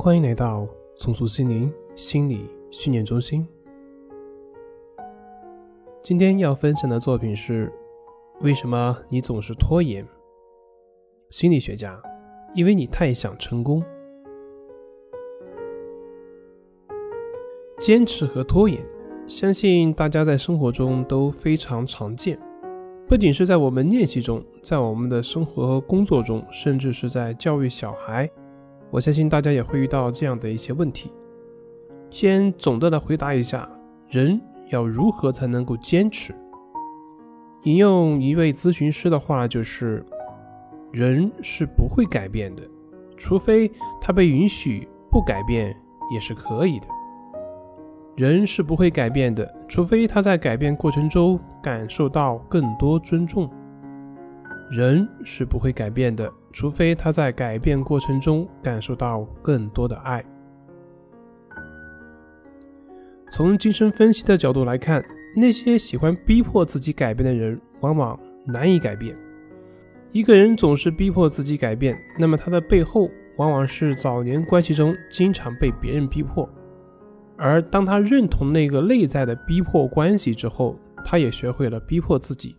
欢迎来到重塑心灵心理训练中心。今天要分享的作品是：为什么你总是拖延？心理学家，因为你太想成功。坚持和拖延，相信大家在生活中都非常常见。不仅是在我们练习中，在我们的生活和工作中，甚至是在教育小孩，我相信大家也会遇到这样的一些问题。先总的来回答一下，人要如何才能够坚持？引用一位咨询师的话，就是人是不会改变的，除非他被允许不改变也是可以的。人是不会改变的，除非他在改变过程中感受到更多尊重。人是不会改变的，除非他在改变过程中感受到更多的爱。从精神分析的角度来看，那些喜欢逼迫自己改变的人，往往难以改变。一个人总是逼迫自己改变，那么他的背后往往是早年关系中经常被别人逼迫。而当他认同那个内在的逼迫关系之后，他也学会了逼迫自己，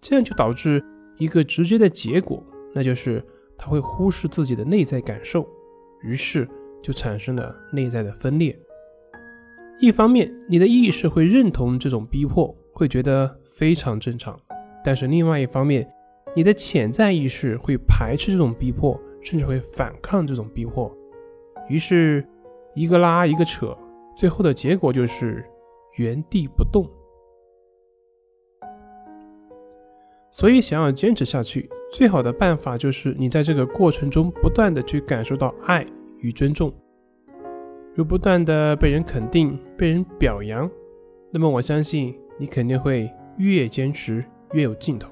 这样就导致一个直接的结果，那就是他会忽视自己的内在感受，于是就产生了内在的分裂。一方面，你的意识会认同这种逼迫，会觉得非常正常；但是另外一方面，你的潜在意识会排斥这种逼迫，甚至会反抗这种逼迫，于是，一个拉一个扯。最后的结果就是原地不动。所以，想要坚持下去，最好的办法就是你在这个过程中不断的去感受到爱与尊重。如不断的被人肯定、被人表扬，那么我相信你肯定会越坚持越有劲头。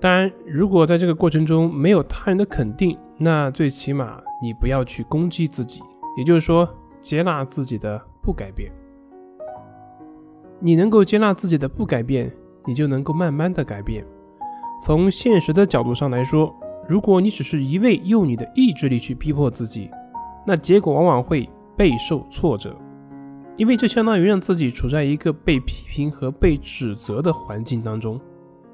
当然，如果在这个过程中没有他人的肯定，那最起码你不要去攻击自己。也就是说，接纳自己的不改变。你能够接纳自己的不改变，你就能够慢慢的改变。从现实的角度上来说，如果你只是一味用你的意志力去逼迫自己，那结果往往会备受挫折，因为这相当于让自己处在一个被批评和被指责的环境当中，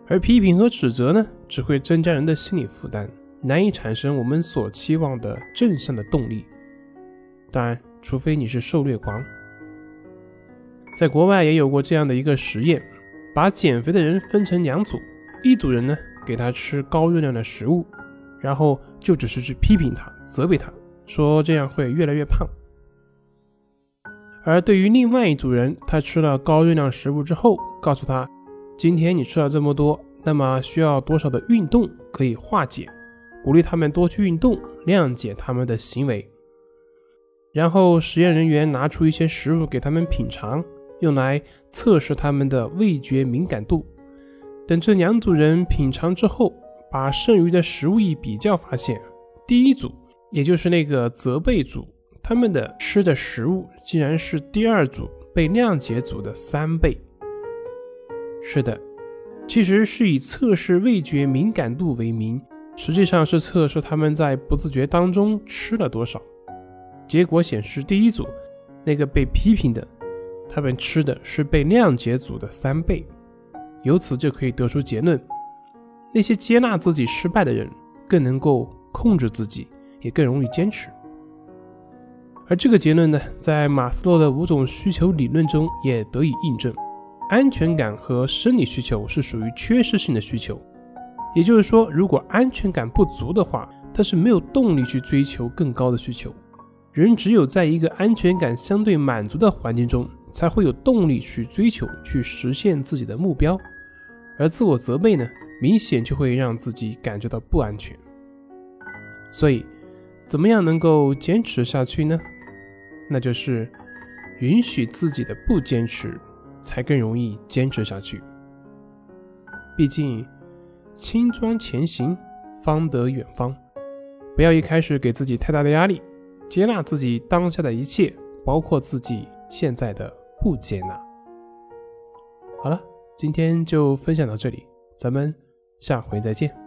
而批评和指责呢，只会增加人的心理负担，难以产生我们所期望的正向的动力。当然，除非你是受虐狂。在国外也有过这样的一个实验，把减肥的人分成两组，一组人呢给他吃高热量的食物，然后就只是去批评他、责备他，说这样会越来越胖。而对于另外一组人，他吃了高热量食物之后，告诉他，今天你吃了这么多，那么需要多少的运动可以化解，鼓励他们多去运动，谅解他们的行为。然后实验人员拿出一些食物给他们品尝，用来测试他们的味觉敏感度。等这两组人品尝之后，把剩余的食物一比较，发现第一组，也就是那个责备组，他们的吃的食物竟然是第二组被谅解组的三倍。是的，其实是以测试味觉敏感度为名，实际上是测试他们在不自觉当中吃了多少。结果显示，第一组那个被批评的，他们吃的是被谅解组的三倍。由此就可以得出结论：那些接纳自己失败的人，更能够控制自己，也更容易坚持。而这个结论呢，在马斯洛的五种需求理论中也得以印证。安全感和生理需求是属于缺失性的需求，也就是说，如果安全感不足的话，他是没有动力去追求更高的需求。人只有在一个安全感相对满足的环境中，才会有动力去追求、去实现自己的目标。而自我责备呢，明显就会让自己感觉到不安全。所以，怎么样能够坚持下去呢？那就是允许自己的不坚持，才更容易坚持下去。毕竟，轻装前行方得远方。不要一开始给自己太大的压力。接纳自己当下的一切，包括自己现在的不接纳。好了，今天就分享到这里，咱们下回再见。